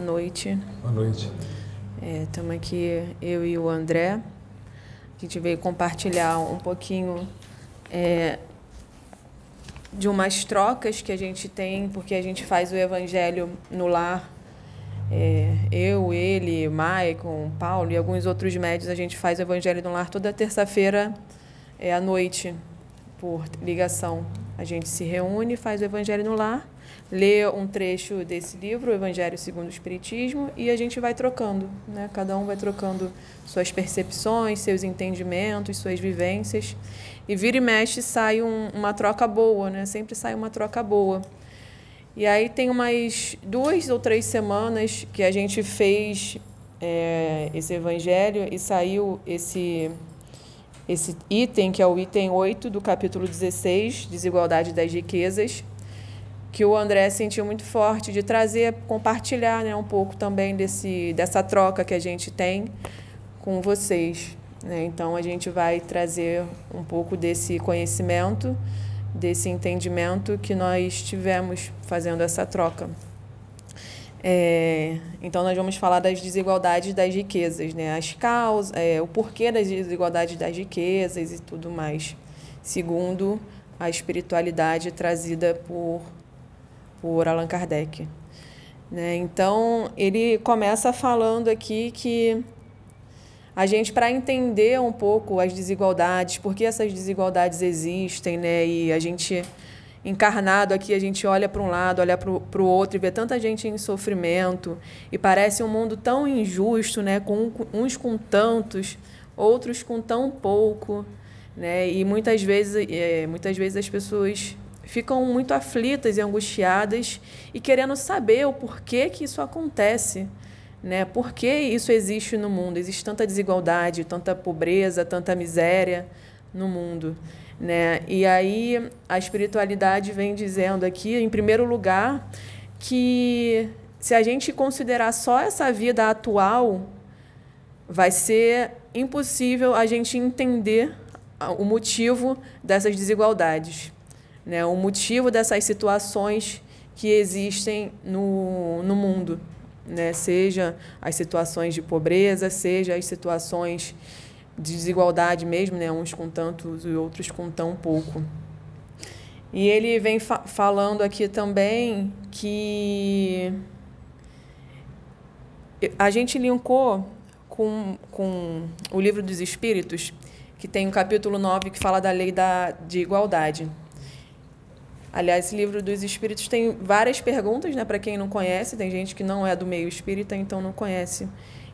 Boa noite. Boa noite. Estamos é, aqui, eu e o André. A gente veio compartilhar um pouquinho é, de umas trocas que a gente tem, porque a gente faz o evangelho no lar. É, eu, ele, Maicon, Paulo e alguns outros médios, a gente faz o evangelho no lar toda terça-feira é, à noite, por ligação. A gente se reúne, faz o evangelho no lar lê um trecho desse livro, o Evangelho segundo o Espiritismo, e a gente vai trocando, né? Cada um vai trocando suas percepções, seus entendimentos, suas vivências, e vira e mexe sai um, uma troca boa, né? Sempre sai uma troca boa. E aí tem umas duas ou três semanas que a gente fez é, esse evangelho e saiu esse esse item, que é o item 8 do capítulo 16, Desigualdade das Riquezas, que o André sentiu muito forte de trazer, compartilhar né, um pouco também desse, dessa troca que a gente tem com vocês. Né? Então, a gente vai trazer um pouco desse conhecimento, desse entendimento que nós tivemos fazendo essa troca. É, então, nós vamos falar das desigualdades das riquezas, né? as causas, é, o porquê das desigualdades das riquezas e tudo mais, segundo a espiritualidade trazida por por Allan Kardec. Né? Então, ele começa falando aqui que a gente, para entender um pouco as desigualdades, por que essas desigualdades existem, né? e a gente, encarnado aqui, a gente olha para um lado, olha para o outro e vê tanta gente em sofrimento, e parece um mundo tão injusto, né? com uns com tantos, outros com tão pouco. Né? E muitas vezes, é, muitas vezes as pessoas ficam muito aflitas e angustiadas e querendo saber o porquê que isso acontece. Né? Por que isso existe no mundo? Existe tanta desigualdade, tanta pobreza, tanta miséria no mundo. Né? E aí a espiritualidade vem dizendo aqui, em primeiro lugar, que se a gente considerar só essa vida atual, vai ser impossível a gente entender o motivo dessas desigualdades né, o motivo dessas situações que existem no, no mundo, né, seja as situações de pobreza, seja as situações de desigualdade mesmo, né, uns com tantos e outros com tão pouco. E ele vem fa falando aqui também que a gente linkou com, com o livro dos Espíritos, que tem um capítulo 9 que fala da lei da, de igualdade. Aliás, esse livro dos espíritos tem várias perguntas, né, para quem não conhece, tem gente que não é do meio espírita, então não conhece.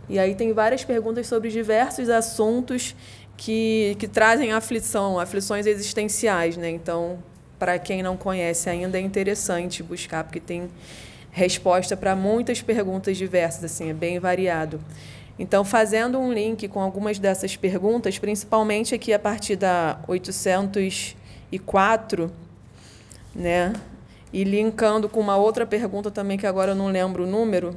E aí tem várias perguntas sobre diversos assuntos que, que trazem aflição, aflições existenciais, né? Então, para quem não conhece ainda é interessante buscar, porque tem resposta para muitas perguntas diversas, assim, é bem variado. Então, fazendo um link com algumas dessas perguntas, principalmente aqui a partir da 804, né? E linkando com uma outra pergunta também, que agora eu não lembro o número,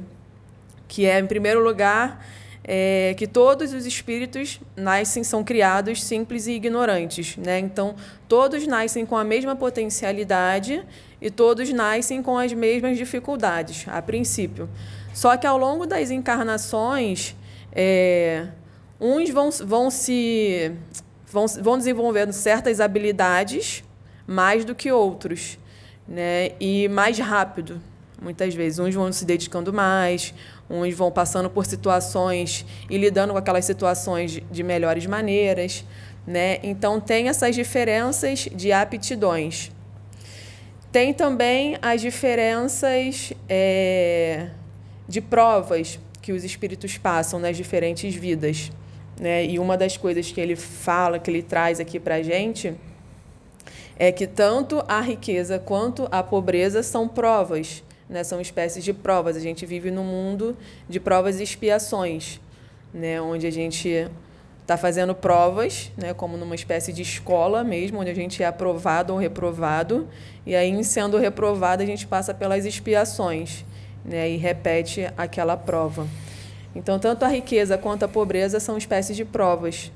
que é, em primeiro lugar, é, que todos os espíritos nascem, são criados simples e ignorantes. Né? Então, todos nascem com a mesma potencialidade e todos nascem com as mesmas dificuldades, a princípio. Só que ao longo das encarnações, é, uns vão, vão se vão, vão desenvolvendo certas habilidades mais do que outros, né? E mais rápido, muitas vezes. Uns vão se dedicando mais, uns vão passando por situações e lidando com aquelas situações de melhores maneiras, né? Então tem essas diferenças de aptidões. Tem também as diferenças é, de provas que os espíritos passam nas diferentes vidas. Né? E uma das coisas que ele fala, que ele traz aqui para a gente, é que tanto a riqueza quanto a pobreza são provas, né? são espécies de provas. A gente vive num mundo de provas e expiações, né? onde a gente está fazendo provas, né? como numa espécie de escola mesmo, onde a gente é aprovado ou reprovado, e aí, sendo reprovado, a gente passa pelas expiações né? e repete aquela prova. Então, tanto a riqueza quanto a pobreza são espécies de provas.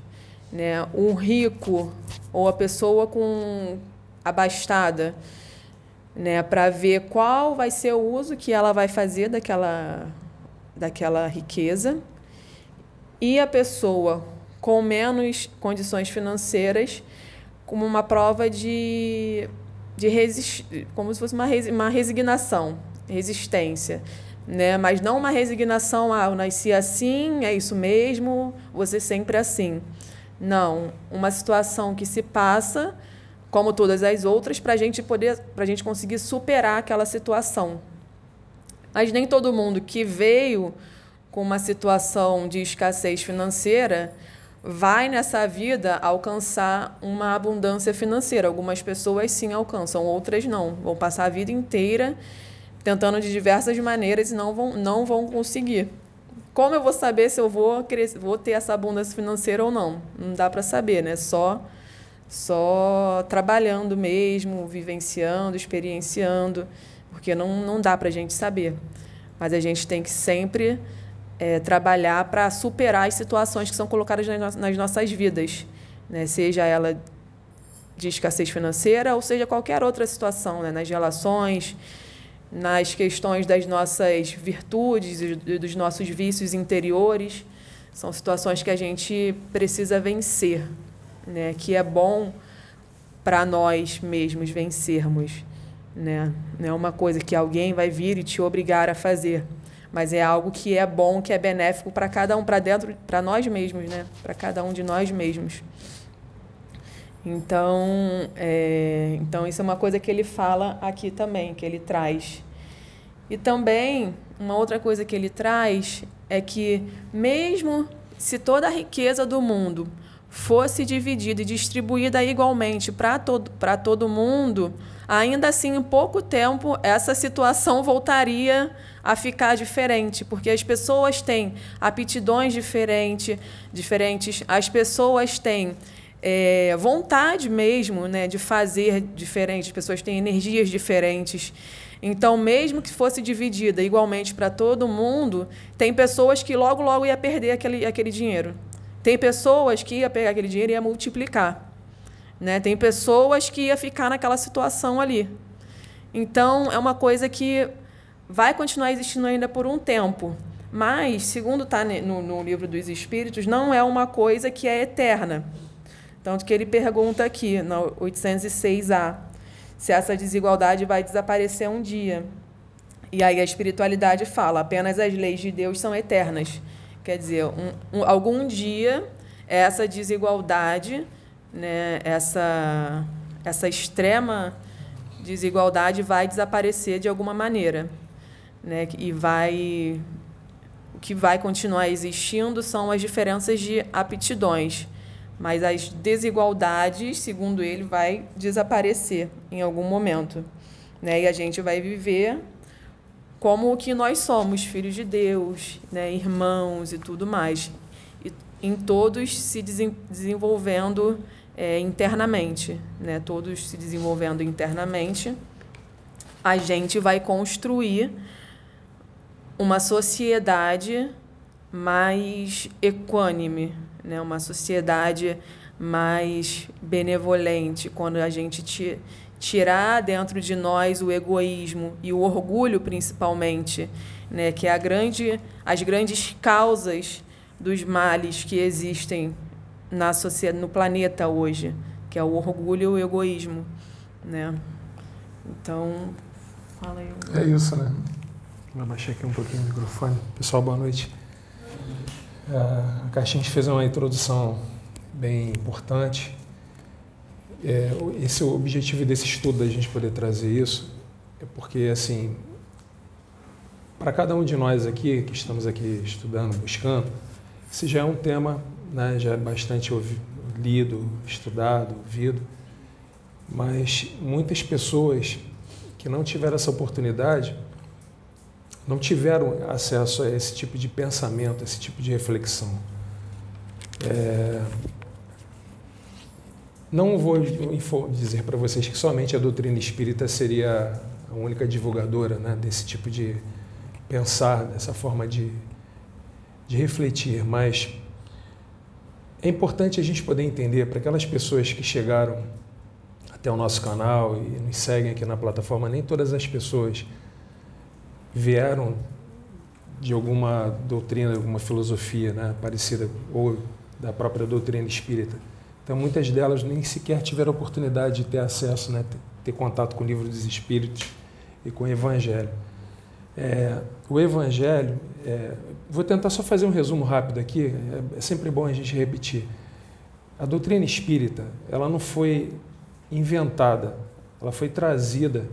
Né? Um rico ou a pessoa com abastada, né, para ver qual vai ser o uso que ela vai fazer daquela, daquela riqueza. E a pessoa com menos condições financeiras, como uma prova de, de resist, como se fosse uma, uma resignação, resistência. Né? Mas não uma resignação, ah, eu nasci assim, é isso mesmo, você sempre assim. Não, uma situação que se passa, como todas as outras, para a gente poder, para a gente conseguir superar aquela situação. Mas nem todo mundo que veio com uma situação de escassez financeira vai nessa vida alcançar uma abundância financeira. Algumas pessoas sim alcançam, outras não. Vão passar a vida inteira tentando de diversas maneiras e não vão, não vão conseguir. Como eu vou saber se eu vou, vou ter essa abundância financeira ou não? Não dá para saber, né? Só, só trabalhando mesmo, vivenciando, experienciando, porque não, não dá para a gente saber. Mas a gente tem que sempre é, trabalhar para superar as situações que são colocadas nas, nas nossas vidas, né? seja ela de escassez financeira ou seja qualquer outra situação, né? nas relações, nas questões das nossas virtudes e dos nossos vícios interiores. São situações que a gente precisa vencer, né? que é bom para nós mesmos vencermos. Né? Não é uma coisa que alguém vai vir e te obrigar a fazer, mas é algo que é bom, que é benéfico para cada um, para dentro, para nós mesmos, né? para cada um de nós mesmos. Então, é, então, isso é uma coisa que ele fala aqui também, que ele traz. E também, uma outra coisa que ele traz é que, mesmo se toda a riqueza do mundo fosse dividida e distribuída igualmente para todo, todo mundo, ainda assim, em pouco tempo, essa situação voltaria a ficar diferente, porque as pessoas têm aptidões diferente, diferentes, as pessoas têm é, vontade mesmo né, de fazer diferente, as pessoas têm energias diferentes. Então, mesmo que fosse dividida igualmente para todo mundo, tem pessoas que logo, logo ia perder aquele, aquele dinheiro. Tem pessoas que ia pegar aquele dinheiro e ia multiplicar. Né? Tem pessoas que ia ficar naquela situação ali. Então, é uma coisa que vai continuar existindo ainda por um tempo. Mas, segundo está no, no livro dos Espíritos, não é uma coisa que é eterna. Tanto que ele pergunta aqui, no 806A, se essa desigualdade vai desaparecer um dia. E aí a espiritualidade fala: apenas as leis de Deus são eternas. Quer dizer, um, um, algum dia essa desigualdade, né, essa, essa extrema desigualdade vai desaparecer de alguma maneira. Né, e vai. O que vai continuar existindo são as diferenças de aptidões. Mas as desigualdades, segundo ele, vai desaparecer em algum momento. Né? E a gente vai viver como o que nós somos, filhos de Deus, né? irmãos e tudo mais. E em todos se desenvolvendo é, internamente, né? todos se desenvolvendo internamente, a gente vai construir uma sociedade mais equânime, né? uma sociedade mais benevolente, quando a gente tirar dentro de nós o egoísmo e o orgulho, principalmente, né? que é a grande, as grandes causas dos males que existem na sociedade, no planeta hoje, que é o orgulho e o egoísmo. Né? Então, fala aí. É isso, né? Vou abaixar aqui um pouquinho o microfone. Pessoal, boa noite. É, a Caixinha fez uma introdução bem importante. É, esse é o objetivo desse estudo, da gente poder trazer isso, é porque, assim, para cada um de nós aqui, que estamos aqui estudando, buscando, esse já é um tema, né, já é bastante ouvido, lido, estudado, ouvido, mas muitas pessoas que não tiveram essa oportunidade não tiveram acesso a esse tipo de pensamento, esse tipo de reflexão. É... Não vou dizer para vocês que somente a doutrina espírita seria a única divulgadora né, desse tipo de pensar, dessa forma de, de refletir, mas é importante a gente poder entender para aquelas pessoas que chegaram até o nosso canal e nos seguem aqui na plataforma, nem todas as pessoas vieram de alguma doutrina, alguma filosofia né, parecida, ou da própria doutrina espírita. Então, muitas delas nem sequer tiveram oportunidade de ter acesso, né, ter, contato com o livro dos Espíritos e com o Evangelho. É, o Evangelho, é, vou tentar só fazer um resumo rápido aqui, é, é sempre bom a gente repetir. A doutrina espírita, ela não foi inventada, ela foi trazida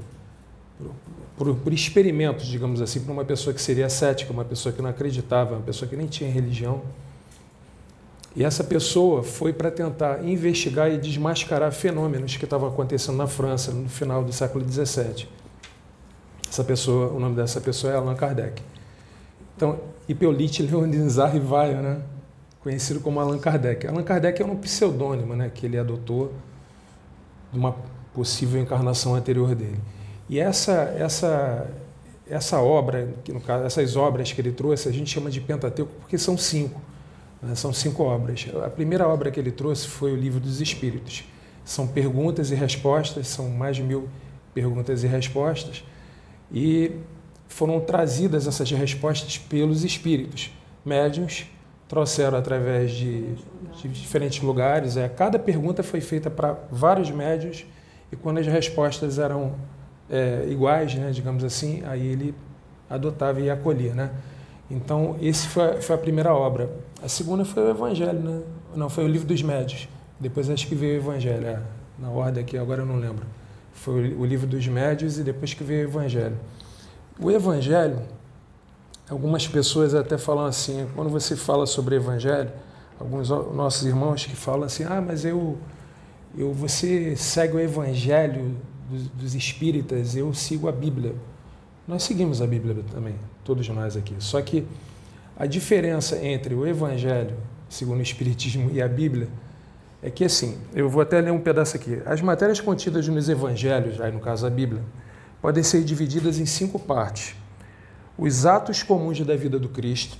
por, por experimentos, digamos assim, para uma pessoa que seria cética, uma pessoa que não acreditava, uma pessoa que nem tinha religião. E essa pessoa foi para tentar investigar e desmascarar fenômenos que estavam acontecendo na França no final do século XVII. Essa pessoa, o nome dessa pessoa é Allan Kardec. Então, Hippolyte Leonizar Rivaio, né? conhecido como Allan Kardec. Allan Kardec é um pseudônimo né? que ele adotou de uma possível encarnação anterior dele. E essa, essa, essa obra, que no caso, essas obras que ele trouxe, a gente chama de Pentateuco porque são cinco. Né? São cinco obras. A primeira obra que ele trouxe foi o Livro dos Espíritos. São perguntas e respostas, são mais de mil perguntas e respostas. E foram trazidas essas respostas pelos espíritos. Médiuns trouxeram através de, de diferentes lugares. É, cada pergunta foi feita para vários médios e quando as respostas eram é, iguais, né, digamos assim, aí ele adotava e acolhia, né? Então, esse foi, foi, a primeira obra. A segunda foi o Evangelho, né? Não, foi o Livro dos Médios. Depois acho que veio o Evangelho, é, na ordem aqui, agora eu não lembro. Foi o Livro dos Médios e depois que veio o Evangelho. O Evangelho, algumas pessoas até falam assim, quando você fala sobre Evangelho, alguns nossos irmãos que falam assim, ah, mas eu, eu você segue o Evangelho dos, dos espíritas, eu sigo a Bíblia. Nós seguimos a Bíblia também, todos nós aqui. Só que a diferença entre o Evangelho, segundo o Espiritismo, e a Bíblia é que, assim, eu vou até ler um pedaço aqui. As matérias contidas nos Evangelhos, aí no caso a Bíblia, podem ser divididas em cinco partes: os atos comuns da vida do Cristo,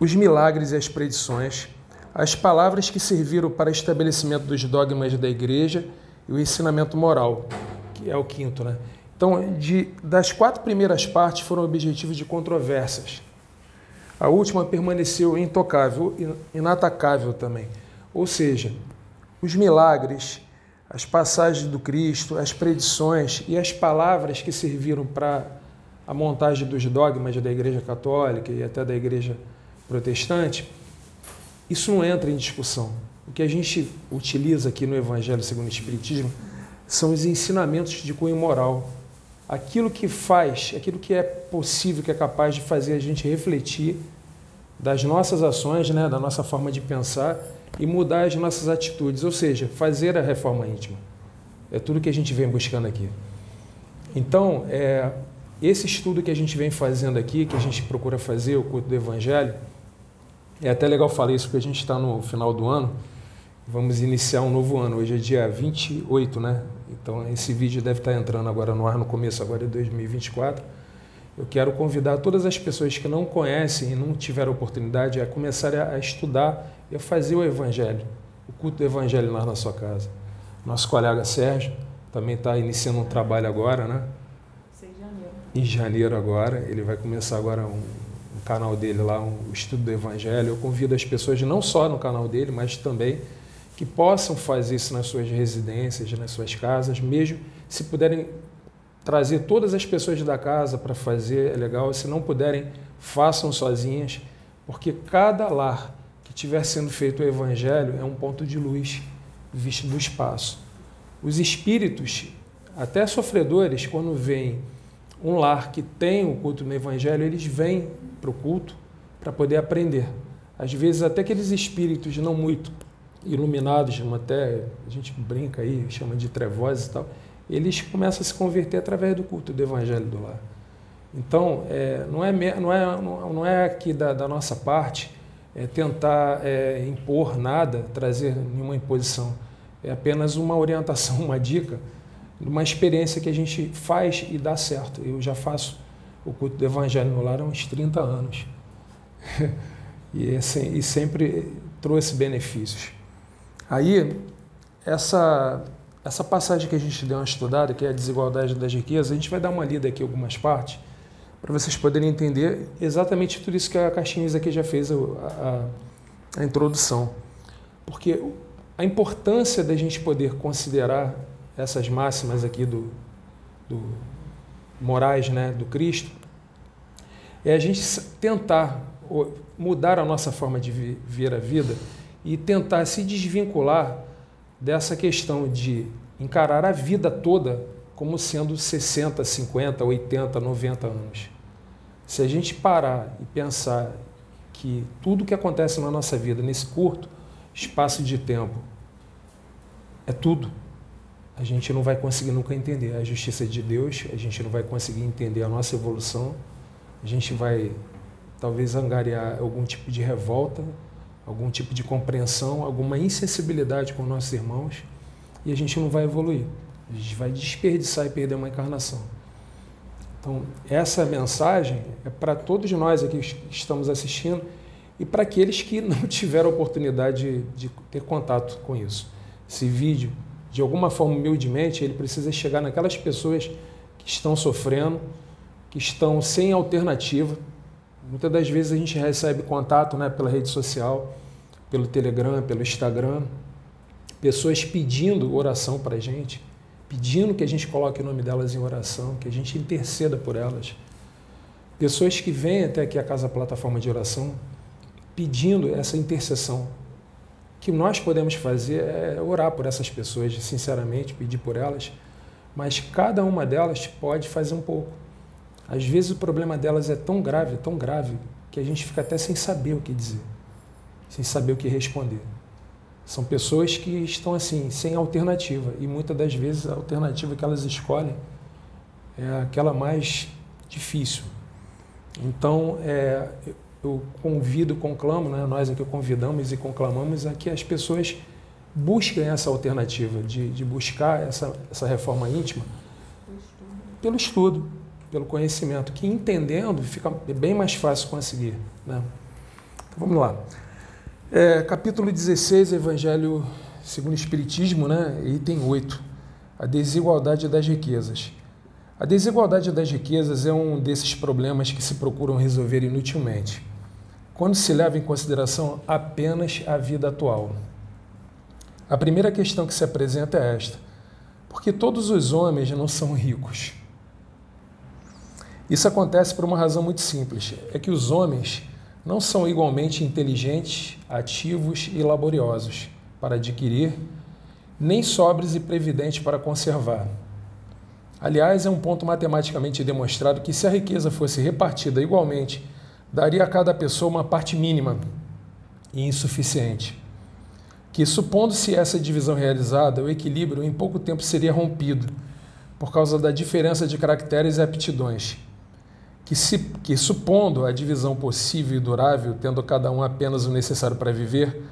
os milagres e as predições, as palavras que serviram para estabelecimento dos dogmas da Igreja e o ensinamento moral, que é o quinto, né? Então, de, das quatro primeiras partes foram objetivos de controvérsias. A última permaneceu intocável, inatacável também. Ou seja, os milagres, as passagens do Cristo, as predições e as palavras que serviram para a montagem dos dogmas da Igreja Católica e até da Igreja Protestante, isso não entra em discussão. O que a gente utiliza aqui no Evangelho segundo o Espiritismo são os ensinamentos de cunho moral. Aquilo que faz, aquilo que é possível, que é capaz de fazer a gente refletir das nossas ações, né, da nossa forma de pensar e mudar as nossas atitudes, ou seja, fazer a reforma íntima. É tudo que a gente vem buscando aqui. Então, é, esse estudo que a gente vem fazendo aqui, que a gente procura fazer, o culto do Evangelho, é até legal falar isso porque a gente está no final do ano, Vamos iniciar um novo ano. Hoje é dia 28, né? Então esse vídeo deve estar entrando agora no ar no começo agora de 2024. Eu quero convidar todas as pessoas que não conhecem e não tiveram oportunidade a começar a estudar e a fazer o evangelho, o culto do evangelho lá na sua casa. Nosso colega Sérgio também está iniciando um trabalho agora, né? Em janeiro agora, ele vai começar agora um, um canal dele lá, um estudo do evangelho. Eu convido as pessoas não só no canal dele, mas também que possam fazer isso nas suas residências, nas suas casas, mesmo se puderem trazer todas as pessoas da casa para fazer, é legal. Se não puderem, façam sozinhas, porque cada lar que estiver sendo feito o evangelho é um ponto de luz visto do espaço. Os espíritos, até sofredores, quando veem um lar que tem o culto no evangelho, eles vêm para o culto para poder aprender. Às vezes, até aqueles espíritos não muito iluminados, até a gente brinca aí, chama de trevosos e tal, eles começam a se converter através do culto do Evangelho do Lar. Então, é, não, é, não, é, não é aqui da, da nossa parte é tentar é, impor nada, trazer nenhuma imposição. É apenas uma orientação, uma dica, uma experiência que a gente faz e dá certo. Eu já faço o culto do Evangelho no Lar há uns 30 anos. e, assim, e sempre trouxe benefícios. Aí, essa essa passagem que a gente deu uma estudada, que é a desigualdade das riquezas, a gente vai dar uma lida aqui algumas partes, para vocês poderem entender exatamente tudo isso que a Caixinhas aqui já fez a, a, a introdução. Porque a importância da gente poder considerar essas máximas aqui do, do morais né, do Cristo é a gente tentar mudar a nossa forma de ver a vida e tentar se desvincular dessa questão de encarar a vida toda como sendo 60, 50, 80, 90 anos. Se a gente parar e pensar que tudo que acontece na nossa vida nesse curto espaço de tempo é tudo, a gente não vai conseguir nunca entender a justiça de Deus, a gente não vai conseguir entender a nossa evolução, a gente vai talvez angariar algum tipo de revolta, algum tipo de compreensão, alguma insensibilidade com nossos irmãos e a gente não vai evoluir. A gente vai desperdiçar e perder uma encarnação. Então, essa mensagem é para todos nós aqui que estamos assistindo e para aqueles que não tiveram oportunidade de, de ter contato com isso. Esse vídeo, de alguma forma, humildemente, ele precisa chegar naquelas pessoas que estão sofrendo, que estão sem alternativa. Muitas das vezes a gente recebe contato né, pela rede social, pelo Telegram, pelo Instagram, pessoas pedindo oração para a gente, pedindo que a gente coloque o nome delas em oração, que a gente interceda por elas. Pessoas que vêm até aqui a Casa Plataforma de Oração pedindo essa intercessão. O que nós podemos fazer é orar por essas pessoas, sinceramente, pedir por elas, mas cada uma delas pode fazer um pouco. Às vezes o problema delas é tão grave, tão grave, que a gente fica até sem saber o que dizer, sem saber o que responder. São pessoas que estão assim, sem alternativa, e muitas das vezes a alternativa que elas escolhem é aquela mais difícil. Então, é, eu convido, conclamo, né, nós aqui convidamos e conclamamos a que as pessoas busquem essa alternativa, de, de buscar essa, essa reforma íntima pelo estudo, pelo conhecimento, que entendendo fica bem mais fácil conseguir. Né? Então, vamos lá. É, capítulo 16, Evangelho segundo o Espiritismo, né? item 8, a desigualdade das riquezas. A desigualdade das riquezas é um desses problemas que se procuram resolver inutilmente, quando se leva em consideração apenas a vida atual. A primeira questão que se apresenta é esta: por que todos os homens não são ricos? Isso acontece por uma razão muito simples: é que os homens não são igualmente inteligentes, ativos e laboriosos para adquirir, nem sóbrios e previdentes para conservar. Aliás, é um ponto matematicamente demonstrado que se a riqueza fosse repartida igualmente, daria a cada pessoa uma parte mínima e insuficiente. Que, supondo-se essa divisão realizada, o equilíbrio em pouco tempo seria rompido, por causa da diferença de caracteres e aptidões que, se, que, supondo a divisão possível e durável, tendo cada um apenas o necessário para viver,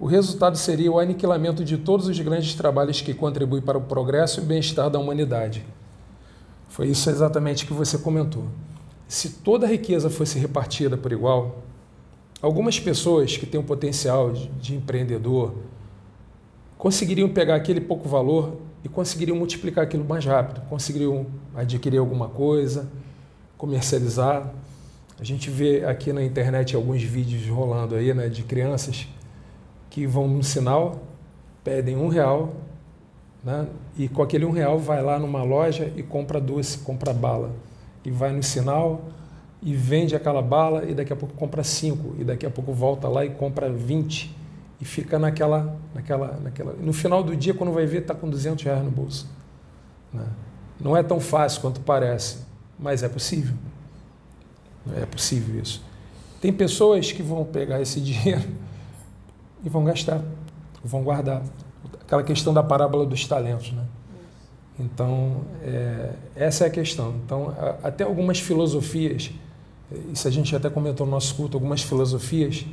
o resultado seria o aniquilamento de todos os grandes trabalhos que contribuem para o progresso e bem-estar da humanidade. Foi isso exatamente que você comentou. Se toda a riqueza fosse repartida por igual, algumas pessoas que têm um potencial de, de empreendedor conseguiriam pegar aquele pouco valor e conseguiriam multiplicar aquilo mais rápido, conseguiriam adquirir alguma coisa comercializar. A gente vê aqui na internet alguns vídeos rolando aí, né, de crianças que vão no sinal, pedem um real, né, e com aquele um real vai lá numa loja e compra doce, compra bala. E vai no sinal e vende aquela bala e daqui a pouco compra cinco, e daqui a pouco volta lá e compra vinte e fica naquela, naquela, naquela. No final do dia, quando vai ver, está com 200 reais no bolso. Né? Não é tão fácil quanto parece. Mas é possível. É possível isso. Tem pessoas que vão pegar esse dinheiro e vão gastar, vão guardar. Aquela questão da parábola dos talentos, né? Então, é, essa é a questão. Então, a, até algumas filosofias, isso a gente até comentou no nosso culto, algumas filosofias,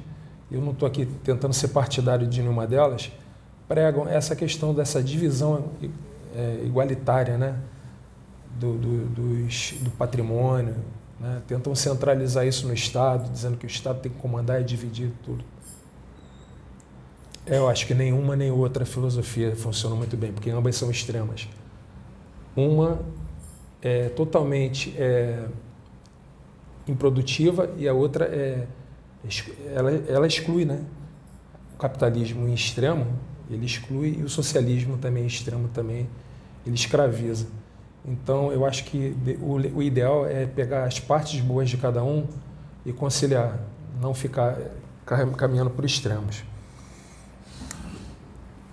eu não estou aqui tentando ser partidário de nenhuma delas, pregam essa questão dessa divisão é, igualitária, né? Do, do, dos, do patrimônio, né? tentam centralizar isso no Estado, dizendo que o Estado tem que comandar e dividir tudo. Eu acho que nenhuma nem outra filosofia funciona muito bem, porque ambas são extremas. Uma é totalmente é, improdutiva e a outra é ela, ela exclui, né? O capitalismo em extremo ele exclui e o socialismo também em extremo também ele escraviza. Então eu acho que o, o ideal é pegar as partes boas de cada um e conciliar, não ficar caminhando por extremos.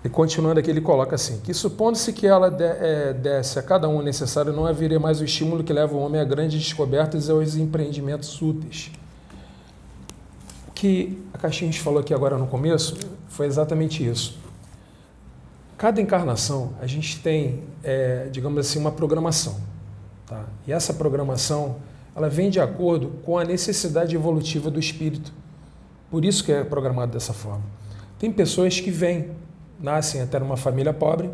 E continuando aqui, ele coloca assim: que supondo-se que ela é, desse a cada um necessário, não haveria mais o estímulo que leva o homem a grandes descobertas e aos empreendimentos úteis. O que a Caixinha falou aqui agora no começo foi exatamente isso. Cada encarnação, a gente tem, é, digamos assim, uma programação. Tá? E essa programação, ela vem de acordo com a necessidade evolutiva do espírito. Por isso que é programado dessa forma. Tem pessoas que vêm nascem até numa família pobre,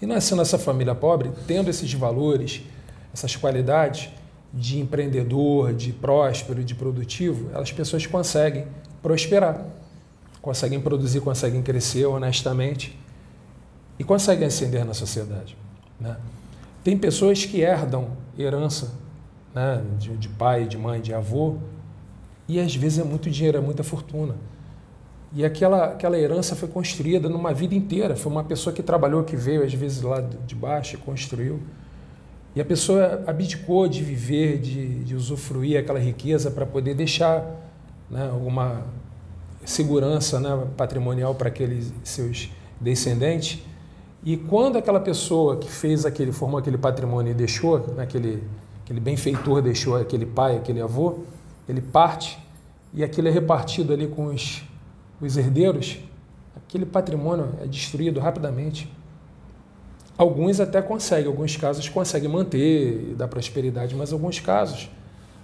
e nascendo nessa família pobre, tendo esses valores, essas qualidades de empreendedor, de próspero, de produtivo, as pessoas conseguem prosperar, conseguem produzir, conseguem crescer honestamente e conseguem ascender na sociedade. Né? Tem pessoas que herdam herança né, de, de pai, de mãe, de avô, e às vezes é muito dinheiro, é muita fortuna. E aquela, aquela herança foi construída numa vida inteira. Foi uma pessoa que trabalhou, que veio às vezes lá de baixo e construiu. E a pessoa abdicou de viver, de, de usufruir aquela riqueza para poder deixar né, alguma segurança né, patrimonial para aqueles seus descendentes. E quando aquela pessoa que fez aquele, formou aquele patrimônio e deixou, né, aquele, aquele benfeitor deixou aquele pai, aquele avô, ele parte e aquilo é repartido ali com os os herdeiros, aquele patrimônio é destruído rapidamente. Alguns até conseguem, alguns casos conseguem manter da prosperidade, mas alguns casos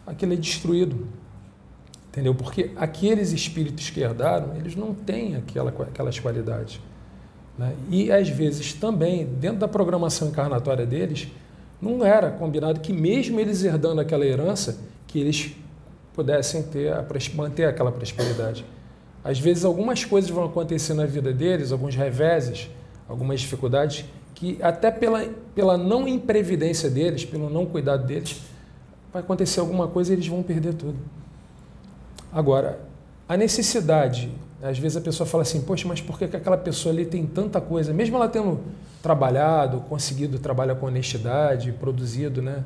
aquilo é destruído. Entendeu? Porque aqueles espíritos que herdaram, eles não têm aquela, aquelas qualidades. Né? E às vezes também, dentro da programação encarnatória deles, não era combinado que mesmo eles herdando aquela herança, que eles pudessem ter a, manter aquela prosperidade. Às vezes algumas coisas vão acontecer na vida deles, alguns reveses, algumas dificuldades, que até pela, pela não imprevidência deles, pelo não cuidado deles, vai acontecer alguma coisa e eles vão perder tudo. Agora, a necessidade, às vezes a pessoa fala assim, poxa, mas por que aquela pessoa ali tem tanta coisa, mesmo ela tendo trabalhado, conseguido trabalhar com honestidade, produzido né,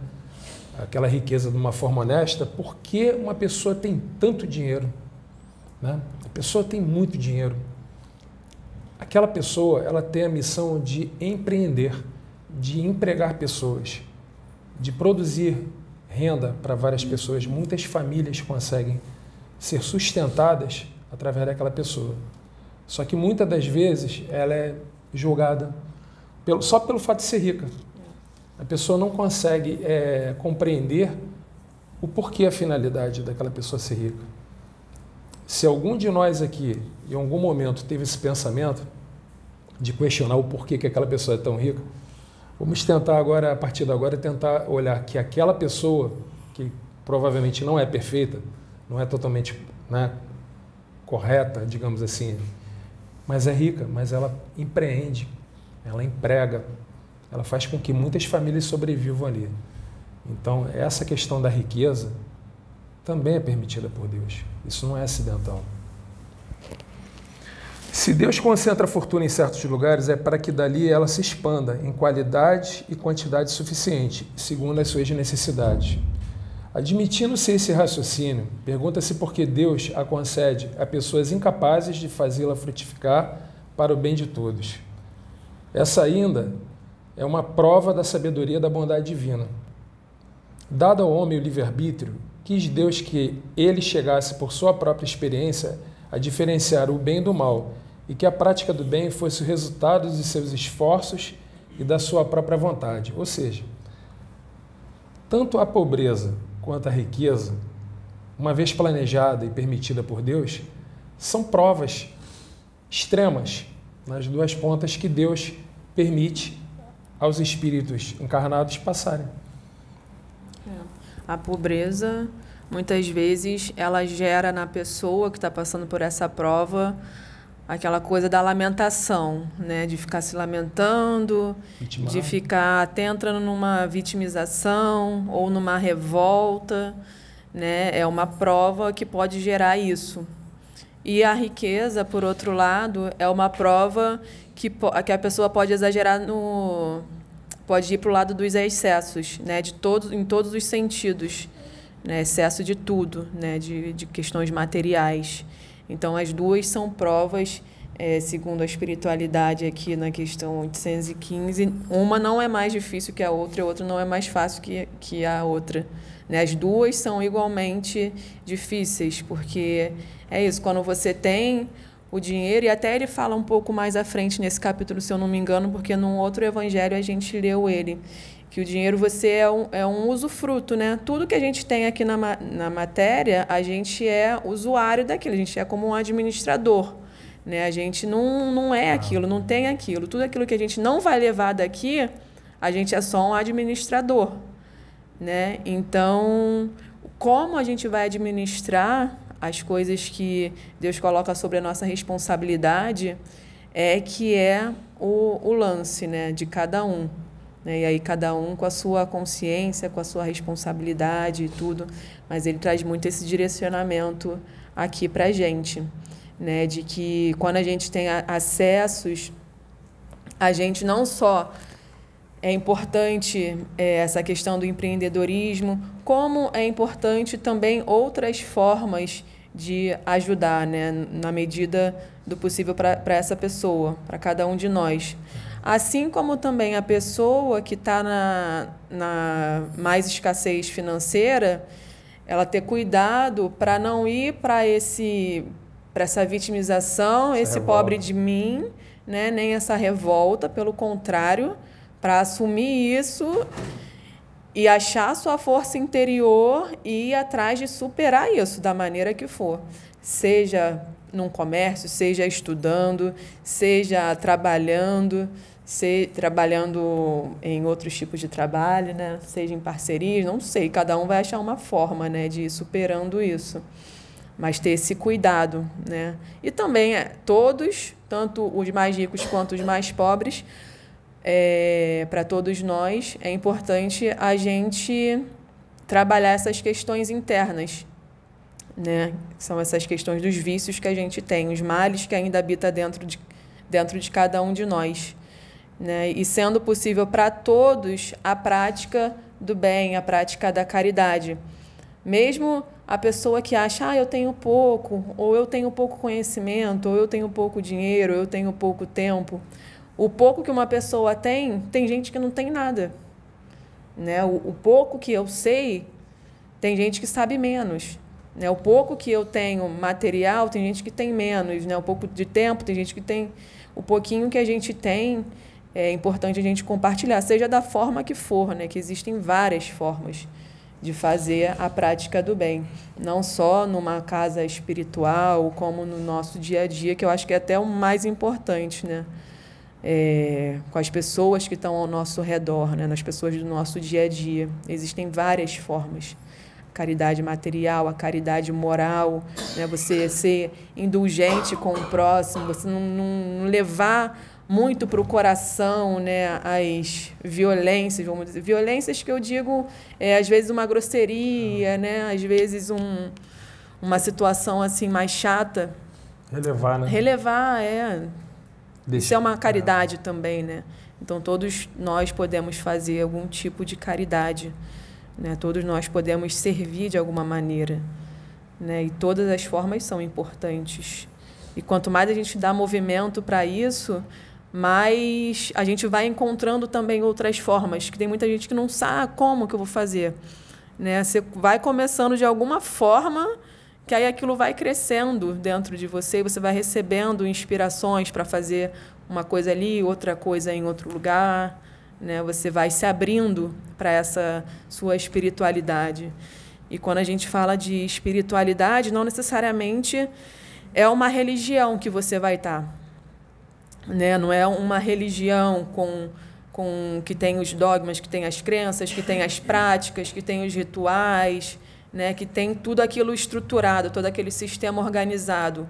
aquela riqueza de uma forma honesta, por que uma pessoa tem tanto dinheiro? Né? A pessoa tem muito dinheiro. Aquela pessoa ela tem a missão de empreender, de empregar pessoas, de produzir renda para várias pessoas. Muitas famílias conseguem ser sustentadas através daquela pessoa. Só que muitas das vezes ela é julgada pelo, só pelo fato de ser rica. A pessoa não consegue é, compreender o porquê, a finalidade daquela pessoa ser rica. Se algum de nós aqui, em algum momento, teve esse pensamento de questionar o porquê que aquela pessoa é tão rica, vamos tentar agora, a partir de agora, tentar olhar que aquela pessoa, que provavelmente não é perfeita, não é totalmente né, correta, digamos assim, mas é rica, mas ela empreende, ela emprega, ela faz com que muitas famílias sobrevivam ali. Então, essa questão da riqueza também é permitida por Deus. Isso não é acidental. Se Deus concentra a fortuna em certos lugares, é para que dali ela se expanda em qualidade e quantidade suficiente, segundo as suas necessidades. Admitindo-se esse raciocínio, pergunta-se por que Deus a concede a pessoas incapazes de fazê-la frutificar para o bem de todos. Essa ainda é uma prova da sabedoria da bondade divina. Dado ao homem o livre-arbítrio, quis Deus que ele chegasse por sua própria experiência a diferenciar o bem do mal e que a prática do bem fosse o resultado de seus esforços e da sua própria vontade. Ou seja, tanto a pobreza quanto a riqueza, uma vez planejada e permitida por Deus, são provas extremas nas duas pontas que Deus permite aos espíritos encarnados passarem. A pobreza, muitas vezes, ela gera na pessoa que está passando por essa prova aquela coisa da lamentação, né? De ficar se lamentando, Vitimado. de ficar até entrando numa vitimização ou numa revolta, né? É uma prova que pode gerar isso. E a riqueza, por outro lado, é uma prova que, que a pessoa pode exagerar no pode ir para o lado dos excessos, né? De todos em todos os sentidos, né? Excesso de tudo, né? De, de questões materiais. Então, as duas são provas, é, segundo a espiritualidade aqui na questão 815. Uma não é mais difícil que a outra, a outra não é mais fácil que, que a outra. Né? As duas são igualmente difíceis, porque é isso, quando você tem o dinheiro, e até ele fala um pouco mais à frente nesse capítulo, se eu não me engano, porque num outro evangelho a gente leu ele que o dinheiro você é um, é um usufruto, né? Tudo que a gente tem aqui na, na matéria, a gente é usuário daquilo, a gente é como um administrador. Né? A gente não, não é aquilo, não tem aquilo. Tudo aquilo que a gente não vai levar daqui, a gente é só um administrador. Né? Então, como a gente vai administrar as coisas que Deus coloca sobre a nossa responsabilidade é que é o, o lance né, de cada um. Né? E aí cada um com a sua consciência, com a sua responsabilidade e tudo, mas ele traz muito esse direcionamento aqui para a gente, né? de que quando a gente tem acessos, a gente não só é importante é, essa questão do empreendedorismo, como é importante também outras formas de ajudar, né, na medida do possível para essa pessoa, para cada um de nós. Assim como também a pessoa que está na, na mais escassez financeira, ela ter cuidado para não ir para esse para essa vitimização, essa esse revolta. pobre de mim, né? nem essa revolta, pelo contrário, para assumir isso e achar sua força interior e ir atrás de superar isso da maneira que for. Seja num comércio, seja estudando, seja trabalhando, ser trabalhando em outros tipos de trabalho, né? seja em parcerias, não sei, cada um vai achar uma forma né, de ir superando isso. Mas ter esse cuidado. Né? E também é, todos, tanto os mais ricos quanto os mais pobres, é, para todos nós, é importante a gente trabalhar essas questões internas, né? São essas questões dos vícios que a gente tem, os males que ainda habita dentro de, dentro de cada um de nós. Né? E sendo possível para todos a prática do bem, a prática da caridade. Mesmo a pessoa que acha, ah, eu tenho pouco, ou eu tenho pouco conhecimento, ou eu tenho pouco dinheiro, ou eu tenho pouco tempo. O pouco que uma pessoa tem, tem gente que não tem nada. Né? O, o pouco que eu sei, tem gente que sabe menos. Né? O pouco que eu tenho material, tem gente que tem menos. Né? O pouco de tempo, tem gente que tem. O pouquinho que a gente tem, é importante a gente compartilhar, seja da forma que for, né? que existem várias formas de fazer a prática do bem, não só numa casa espiritual, como no nosso dia a dia, que eu acho que é até o mais importante, né? É, com as pessoas que estão ao nosso redor, né? nas pessoas do nosso dia a dia. Existem várias formas caridade material, a caridade moral, né? você ser indulgente com o próximo, você não, não levar muito para o coração né, as violências, vamos dizer. Violências que eu digo, é, às vezes, uma grosseria, né, às vezes, um, uma situação assim mais chata. Relevar, né? Relevar, é. Deixa. Isso é uma caridade também, né? Então, todos nós podemos fazer algum tipo de caridade. Né? Todos nós podemos servir de alguma maneira. Né? E todas as formas são importantes. E quanto mais a gente dá movimento para isso, mais a gente vai encontrando também outras formas. Que tem muita gente que não sabe como que eu vou fazer. Né? Você vai começando de alguma forma que aí aquilo vai crescendo dentro de você e você vai recebendo inspirações para fazer uma coisa ali, outra coisa em outro lugar né? Você vai se abrindo para essa sua espiritualidade. E quando a gente fala de espiritualidade, não necessariamente é uma religião que você vai estar, tá, né? Não é uma religião com com que tem os dogmas, que tem as crenças, que tem as práticas, que tem os rituais, né? Que tem tudo aquilo estruturado, todo aquele sistema organizado.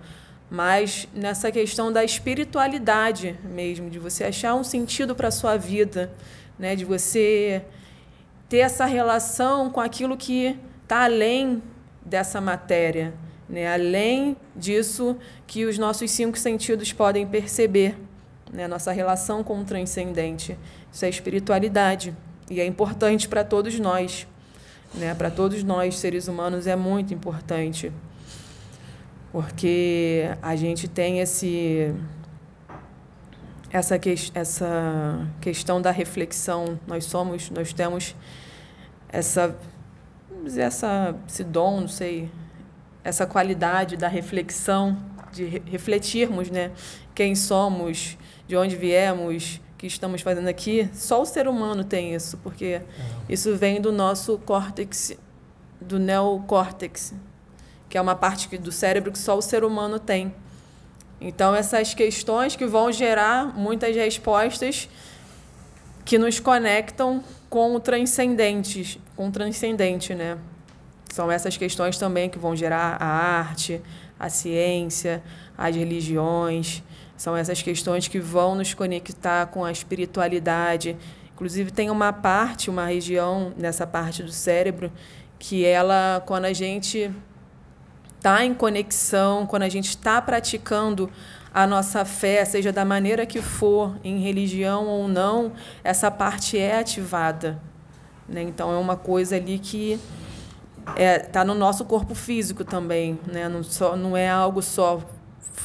Mas nessa questão da espiritualidade mesmo, de você achar um sentido para a sua vida, né? de você ter essa relação com aquilo que está além dessa matéria, né? além disso que os nossos cinco sentidos podem perceber, né? nossa relação com o transcendente. Isso é espiritualidade e é importante para todos nós. Né? Para todos nós, seres humanos, é muito importante porque a gente tem esse essa, que, essa questão da reflexão. Nós somos, nós temos essa, essa, esse dom, não sei, essa qualidade da reflexão, de refletirmos, né? Quem somos, de onde viemos, o que estamos fazendo aqui. Só o ser humano tem isso, porque é. isso vem do nosso córtex, do neocórtex, que é uma parte do cérebro que só o ser humano tem. Então, essas questões que vão gerar muitas respostas que nos conectam com o transcendente, com o transcendente, né? São essas questões também que vão gerar a arte, a ciência, as religiões. São essas questões que vão nos conectar com a espiritualidade. Inclusive, tem uma parte, uma região nessa parte do cérebro que ela, quando a gente está em conexão, quando a gente está praticando a nossa fé, seja da maneira que for, em religião ou não, essa parte é ativada. Né? Então, é uma coisa ali que está é, tá no nosso corpo físico também. Né? Não, só, não é algo só,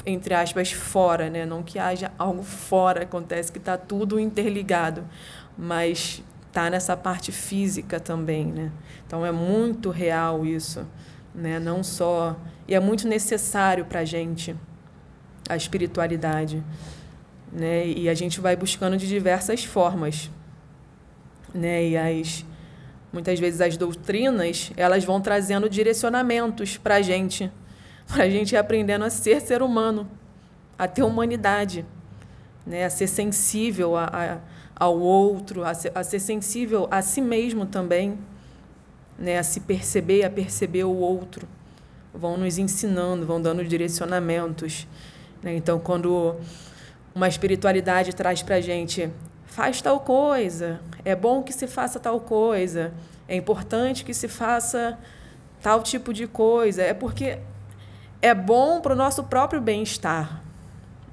entre aspas, fora. Né? Não que haja algo fora, acontece que está tudo interligado. Mas está nessa parte física também. Né? Então, é muito real isso né? Não só e é muito necessário para a gente a espiritualidade, né? E a gente vai buscando de diversas formas, né? E as muitas vezes as doutrinas elas vão trazendo direcionamentos para a gente, para a gente ir aprendendo a ser ser humano, a ter humanidade, né? A ser sensível a, a, ao outro, a ser, a ser sensível a si mesmo também né, a se perceber, a perceber o outro. Vão nos ensinando, vão dando direcionamentos. Né? Então, quando uma espiritualidade traz para gente, faz tal coisa, é bom que se faça tal coisa, é importante que se faça tal tipo de coisa, é porque é bom para o nosso próprio bem-estar.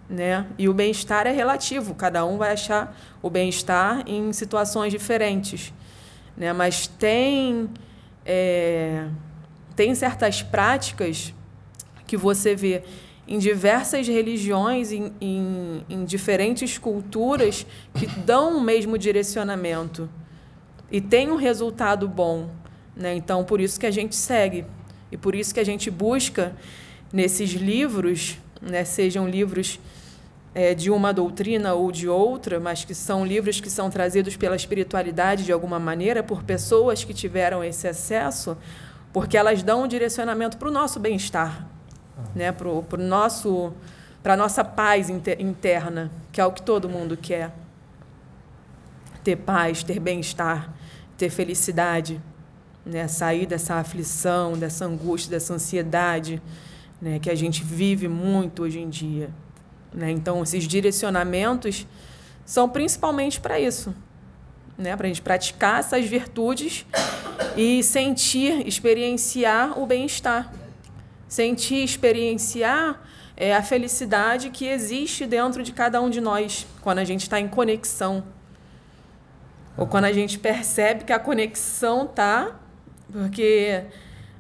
Né? E o bem-estar é relativo, cada um vai achar o bem-estar em situações diferentes. Né? Mas tem é, tem certas práticas que você vê em diversas religiões, em, em, em, diferentes culturas, que dão o mesmo direcionamento e tem um resultado bom. Né? Então, por isso que a gente segue e por isso que a gente busca nesses livros, né, sejam livros é, de uma doutrina ou de outra, mas que são livros que são trazidos pela espiritualidade de alguma maneira, por pessoas que tiveram esse acesso, porque elas dão um direcionamento para o nosso bem-estar, né? para o nosso para a nossa paz interna, que é o que todo mundo quer. Ter paz, ter bem-estar, ter felicidade, né? sair dessa aflição, dessa angústia, dessa ansiedade né? que a gente vive muito hoje em dia. Né? Então, esses direcionamentos são principalmente para isso, né? para a gente praticar essas virtudes e sentir, experienciar o bem-estar, sentir, experienciar é, a felicidade que existe dentro de cada um de nós quando a gente está em conexão. Ou quando a gente percebe que a conexão tá, porque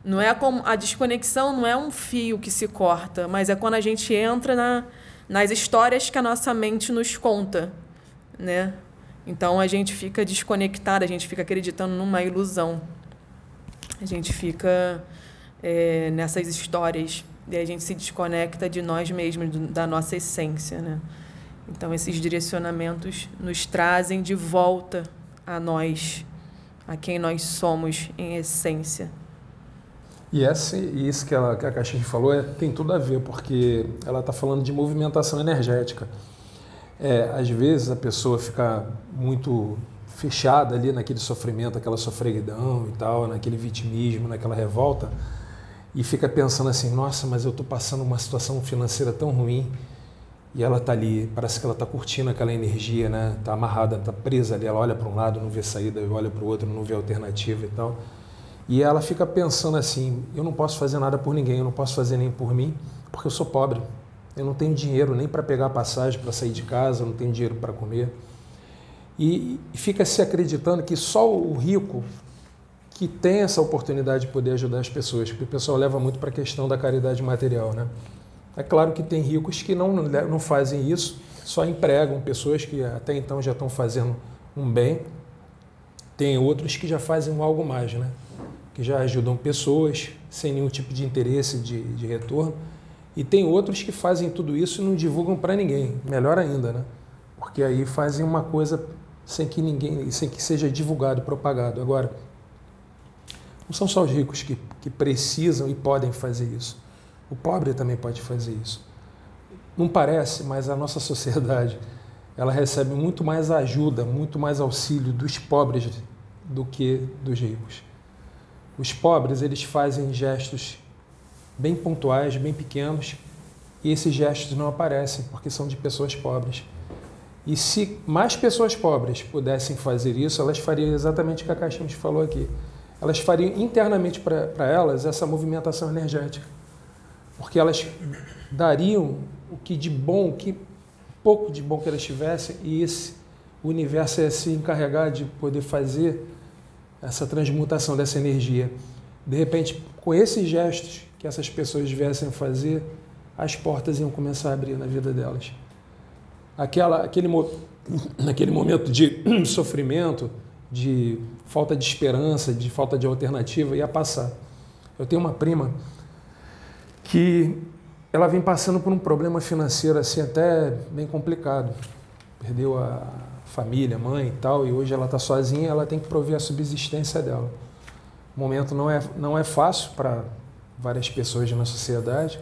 não é como a desconexão não é um fio que se corta, mas é quando a gente entra na, nas histórias que a nossa mente nos conta, né? Então a gente fica desconectado, a gente fica acreditando numa ilusão. A gente fica é, nessas histórias e a gente se desconecta de nós mesmos, da nossa essência, né? Então esses direcionamentos nos trazem de volta a nós, a quem nós somos em essência. E esse, isso que, ela, que a Caixinha falou é, tem tudo a ver, porque ela está falando de movimentação energética. É, às vezes a pessoa fica muito fechada ali naquele sofrimento, aquela sofreguidão e tal, naquele vitimismo, naquela revolta, e fica pensando assim: nossa, mas eu estou passando uma situação financeira tão ruim e ela está ali, parece que ela está curtindo aquela energia, né? Está amarrada, está presa ali. Ela olha para um lado, não vê saída, olha para o outro, não vê alternativa e tal. E ela fica pensando assim: eu não posso fazer nada por ninguém, eu não posso fazer nem por mim, porque eu sou pobre. Eu não tenho dinheiro nem para pegar passagem para sair de casa, eu não tenho dinheiro para comer. E fica se acreditando que só o rico que tem essa oportunidade de poder ajudar as pessoas, porque o pessoal leva muito para a questão da caridade material, né? É claro que tem ricos que não, não fazem isso, só empregam pessoas que até então já estão fazendo um bem. Tem outros que já fazem algo mais, né? Que já ajudam pessoas sem nenhum tipo de interesse de, de retorno. E tem outros que fazem tudo isso e não divulgam para ninguém. Melhor ainda, né? Porque aí fazem uma coisa sem que ninguém, sem que seja divulgado, propagado. Agora, não são só os ricos que, que precisam e podem fazer isso. O pobre também pode fazer isso. Não parece, mas a nossa sociedade ela recebe muito mais ajuda, muito mais auxílio dos pobres do que dos ricos. Os pobres eles fazem gestos bem pontuais, bem pequenos, e esses gestos não aparecem porque são de pessoas pobres. E se mais pessoas pobres pudessem fazer isso, elas fariam exatamente o que a Caixinha falou aqui elas fariam internamente para elas essa movimentação energética. Porque elas dariam o que de bom, o que pouco de bom que elas tivessem, e esse universo ia se encarregar de poder fazer essa transmutação dessa energia. De repente, com esses gestos que essas pessoas viessem fazer, as portas iam começar a abrir na vida delas. Aquela, aquele, naquele momento de sofrimento, de falta de esperança, de falta de alternativa, ia passar. Eu tenho uma prima que ela vem passando por um problema financeiro assim até bem complicado. Perdeu a família, mãe e tal, e hoje ela está sozinha, ela tem que prover a subsistência dela. O momento não é, não é fácil para várias pessoas na sociedade.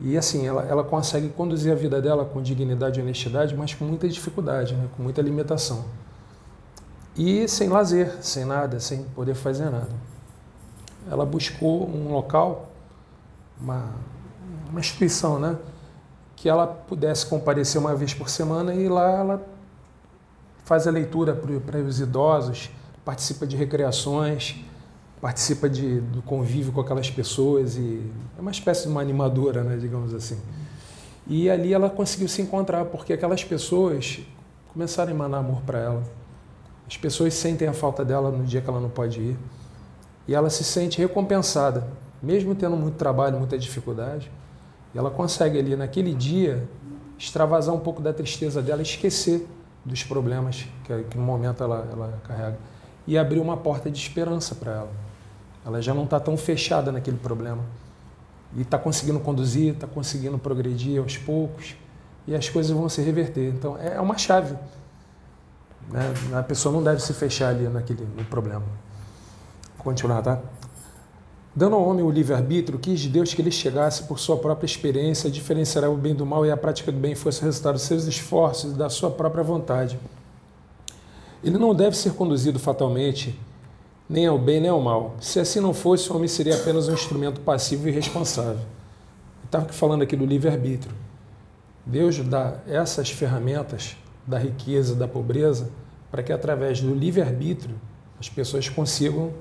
E assim, ela, ela consegue conduzir a vida dela com dignidade e honestidade, mas com muita dificuldade, né? com muita limitação e sem lazer, sem nada, sem poder fazer nada. Ela buscou um local, uma, uma instituição, né? Que ela pudesse comparecer uma vez por semana e lá ela faz a leitura para os idosos, participa de recreações, participa de, do convívio com aquelas pessoas e é uma espécie de uma animadora, né, digamos assim. E ali ela conseguiu se encontrar porque aquelas pessoas começaram a emanar amor para ela as pessoas sentem a falta dela no dia que ela não pode ir. E ela se sente recompensada, mesmo tendo muito trabalho, muita dificuldade. E ela consegue ali, naquele dia, extravasar um pouco da tristeza dela, esquecer dos problemas que, que no momento ela, ela carrega. E abrir uma porta de esperança para ela. Ela já não está tão fechada naquele problema. E está conseguindo conduzir, está conseguindo progredir aos poucos. E as coisas vão se reverter. Então, é uma chave né? A pessoa não deve se fechar ali naquele no problema. Vou continuar, tá? Dando ao homem o livre-arbítrio, quis Deus que ele chegasse por sua própria experiência, diferenciar o bem do mal e a prática do bem fosse resultado dos seus esforços e da sua própria vontade. Ele não deve ser conduzido fatalmente nem ao bem nem ao mal. Se assim não fosse, o homem seria apenas um instrumento passivo e responsável. Estava falando aqui do livre-arbítrio. Deus dá essas ferramentas da riqueza, da pobreza, para que através do livre-arbítrio as pessoas consigam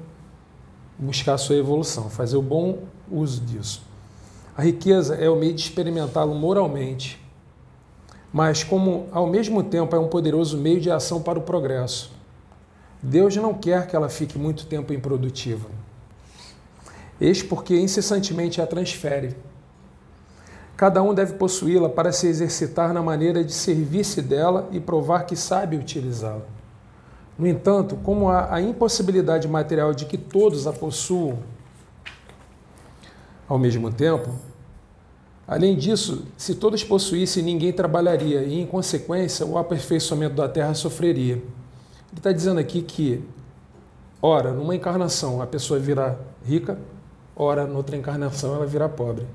buscar sua evolução, fazer o bom uso disso. A riqueza é o meio de experimentá-lo moralmente, mas como ao mesmo tempo é um poderoso meio de ação para o progresso. Deus não quer que ela fique muito tempo improdutiva. Eis porque incessantemente a transfere Cada um deve possuí-la para se exercitar na maneira de servir-se dela e provar que sabe utilizá-la. No entanto, como há a impossibilidade material de que todos a possuam ao mesmo tempo, além disso, se todos possuíssem, ninguém trabalharia e, em consequência, o aperfeiçoamento da terra sofreria. Ele está dizendo aqui que, ora, numa encarnação a pessoa virá rica, ora, noutra encarnação ela virá pobre.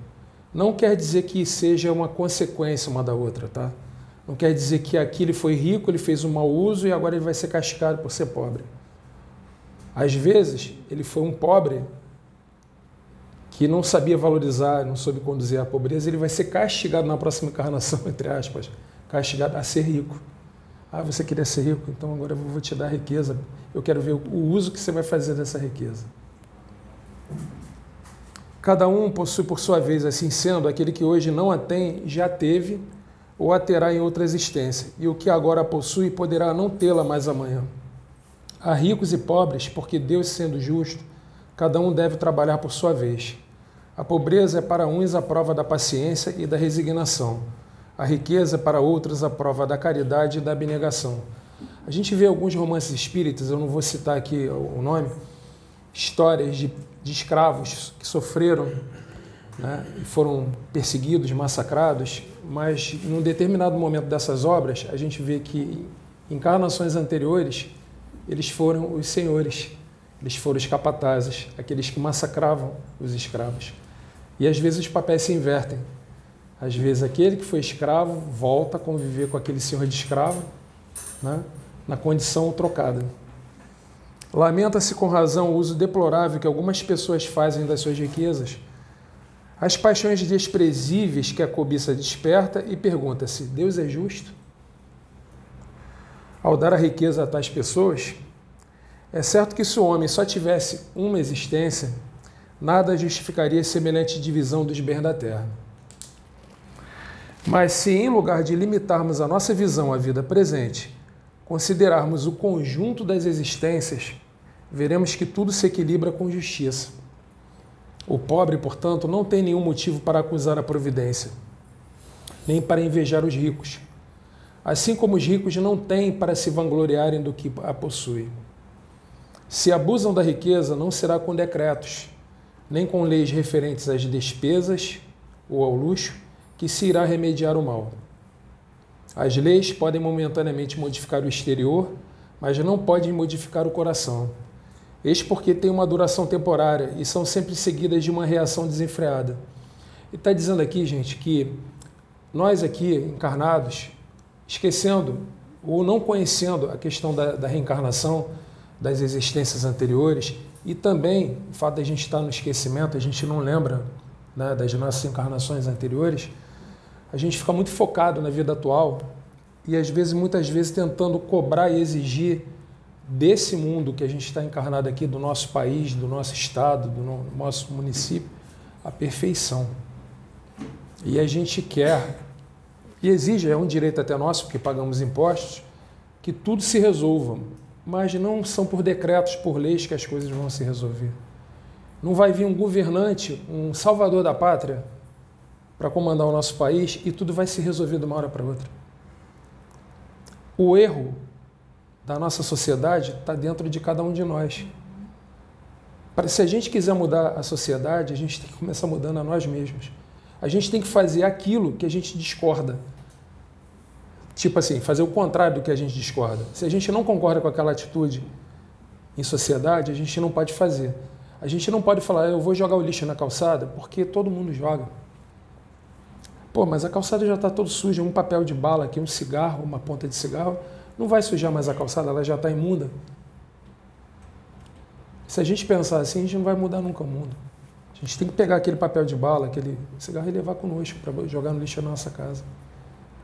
Não quer dizer que seja uma consequência uma da outra, tá? Não quer dizer que aqui ele foi rico, ele fez um mau uso e agora ele vai ser castigado por ser pobre. Às vezes, ele foi um pobre que não sabia valorizar, não soube conduzir a pobreza, ele vai ser castigado na próxima encarnação, entre aspas, castigado a ser rico. Ah, você queria ser rico, então agora eu vou te dar riqueza. Eu quero ver o uso que você vai fazer dessa riqueza. Cada um possui por sua vez, assim sendo, aquele que hoje não a tem, já teve ou a terá em outra existência, e o que agora possui poderá não tê-la mais amanhã. Há ricos e pobres, porque Deus, sendo justo, cada um deve trabalhar por sua vez. A pobreza é para uns a prova da paciência e da resignação. A riqueza é para outros a prova da caridade e da abnegação. A gente vê alguns romances espíritas, eu não vou citar aqui o nome, histórias de, de escravos que sofreram né, foram perseguidos, massacrados, mas num determinado momento dessas obras, a gente vê que em encarnações anteriores, eles foram os senhores, eles foram os capatazes, aqueles que massacravam os escravos. E às vezes os papéis se invertem. Às vezes aquele que foi escravo volta a conviver com aquele senhor de escravo, né, na condição trocada. Lamenta-se com razão o uso deplorável que algumas pessoas fazem das suas riquezas, as paixões desprezíveis que a cobiça desperta e pergunta-se: Deus é justo? Ao dar a riqueza a tais pessoas, é certo que se o homem só tivesse uma existência, nada justificaria semelhante divisão dos bens da terra. Mas se, em lugar de limitarmos a nossa visão à vida presente, considerarmos o conjunto das existências, veremos que tudo se equilibra com justiça. O pobre, portanto, não tem nenhum motivo para acusar a providência, nem para invejar os ricos, assim como os ricos não têm para se vangloriarem do que a possuem. Se abusam da riqueza, não será com decretos, nem com leis referentes às despesas ou ao luxo, que se irá remediar o mal. As leis podem momentaneamente modificar o exterior, mas não podem modificar o coração. Eis porque têm uma duração temporária e são sempre seguidas de uma reação desenfreada. E está dizendo aqui, gente, que nós aqui, encarnados, esquecendo ou não conhecendo a questão da, da reencarnação, das existências anteriores, e também o fato de a gente estar no esquecimento, a gente não lembra né, das nossas encarnações anteriores, a gente fica muito focado na vida atual e às vezes, muitas vezes, tentando cobrar e exigir desse mundo que a gente está encarnado aqui, do nosso país, do nosso estado, do nosso município, a perfeição. E a gente quer, e exige, é um direito até nosso, porque pagamos impostos, que tudo se resolva. Mas não são por decretos, por leis que as coisas vão se resolver. Não vai vir um governante, um salvador da pátria, para comandar o nosso país e tudo vai se resolver de uma hora para outra. O erro da nossa sociedade está dentro de cada um de nós. Se a gente quiser mudar a sociedade, a gente tem que começar mudando a nós mesmos. A gente tem que fazer aquilo que a gente discorda. Tipo assim, fazer o contrário do que a gente discorda. Se a gente não concorda com aquela atitude em sociedade, a gente não pode fazer. A gente não pode falar, eu vou jogar o lixo na calçada, porque todo mundo joga. Pô, mas a calçada já está toda suja, um papel de bala aqui, um cigarro, uma ponta de cigarro, não vai sujar mais a calçada, ela já está imunda. Se a gente pensar assim, a gente não vai mudar nunca o mundo. A gente tem que pegar aquele papel de bala, aquele cigarro e levar conosco para jogar no lixo na nossa casa.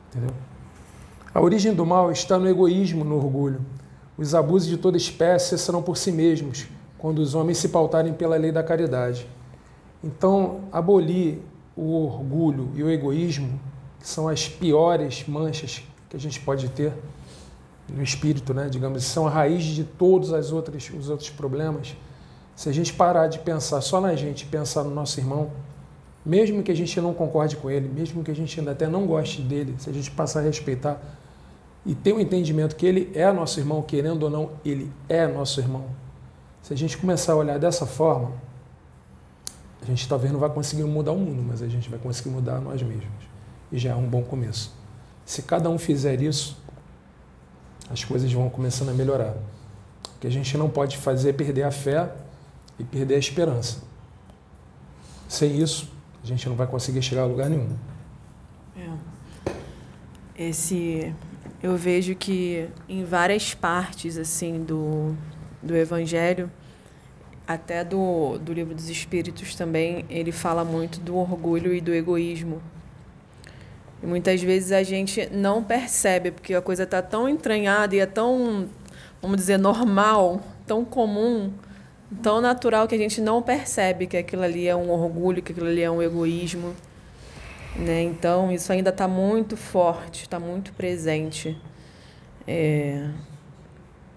Entendeu? A origem do mal está no egoísmo, no orgulho. Os abusos de toda espécie serão por si mesmos, quando os homens se pautarem pela lei da caridade. Então, abolir o orgulho e o egoísmo, que são as piores manchas que a gente pode ter no espírito, né? digamos, são a raiz de todos as outras, os outros problemas. Se a gente parar de pensar só na gente, pensar no nosso irmão, mesmo que a gente não concorde com ele, mesmo que a gente ainda até não goste dele, se a gente passar a respeitar e ter o um entendimento que ele é nosso irmão, querendo ou não, ele é nosso irmão. Se a gente começar a olhar dessa forma, a gente talvez não vai conseguir mudar o mundo, mas a gente vai conseguir mudar nós mesmos. E já é um bom começo. Se cada um fizer isso, as coisas vão começando a melhorar. O que a gente não pode fazer é perder a fé e perder a esperança. Sem isso, a gente não vai conseguir chegar a lugar nenhum. É. Esse, eu vejo que em várias partes assim do, do Evangelho até do, do livro dos Espíritos também, ele fala muito do orgulho e do egoísmo. E muitas vezes a gente não percebe, porque a coisa está tão entranhada e é tão, vamos dizer, normal, tão comum, tão natural que a gente não percebe que aquilo ali é um orgulho, que aquilo ali é um egoísmo. Né? Então, isso ainda está muito forte, está muito presente. É...